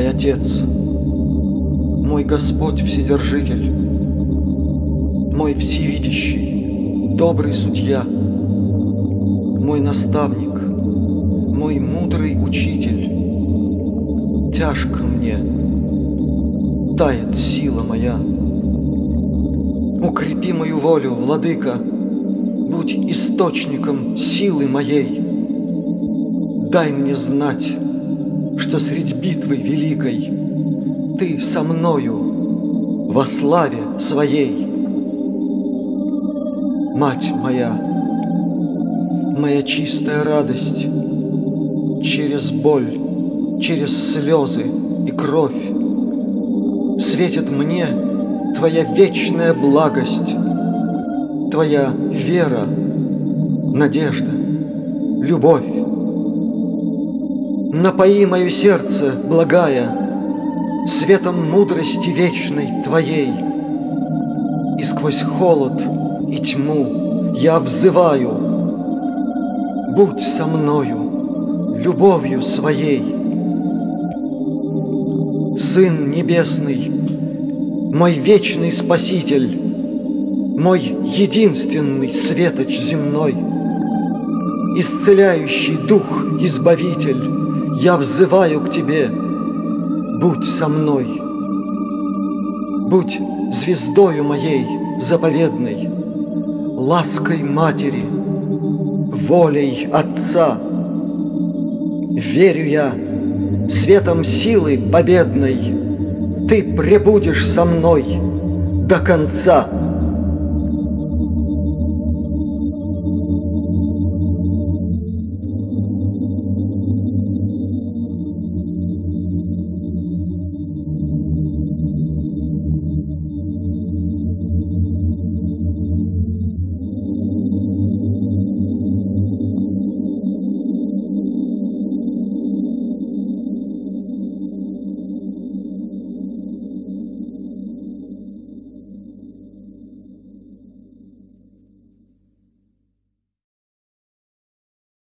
Отец, мой Господь Вседержитель, мой всевидящий, добрый судья, мой наставник, мой мудрый учитель. Тяжко мне, тает сила моя. Укрепи мою волю, владыка, будь источником силы моей. Дай мне знать, что средь битвы великой Ты со мною во славе своей. Мать моя, моя чистая радость, Через боль, через слезы и кровь Светит мне Твоя вечная благость, Твоя вера, надежда, любовь. Напои мое сердце, благая, Светом мудрости вечной Твоей. И сквозь холод и тьму я взываю, Будь со мною, любовью своей. Сын Небесный, мой вечный Спаситель, Мой единственный светоч земной, Исцеляющий Дух Избавитель, Я взываю к Тебе, будь со мной. Будь звездою моей заповедной, Лаской Матери, волей Отца. Верю я, светом силы победной Ты пребудешь со мной до конца.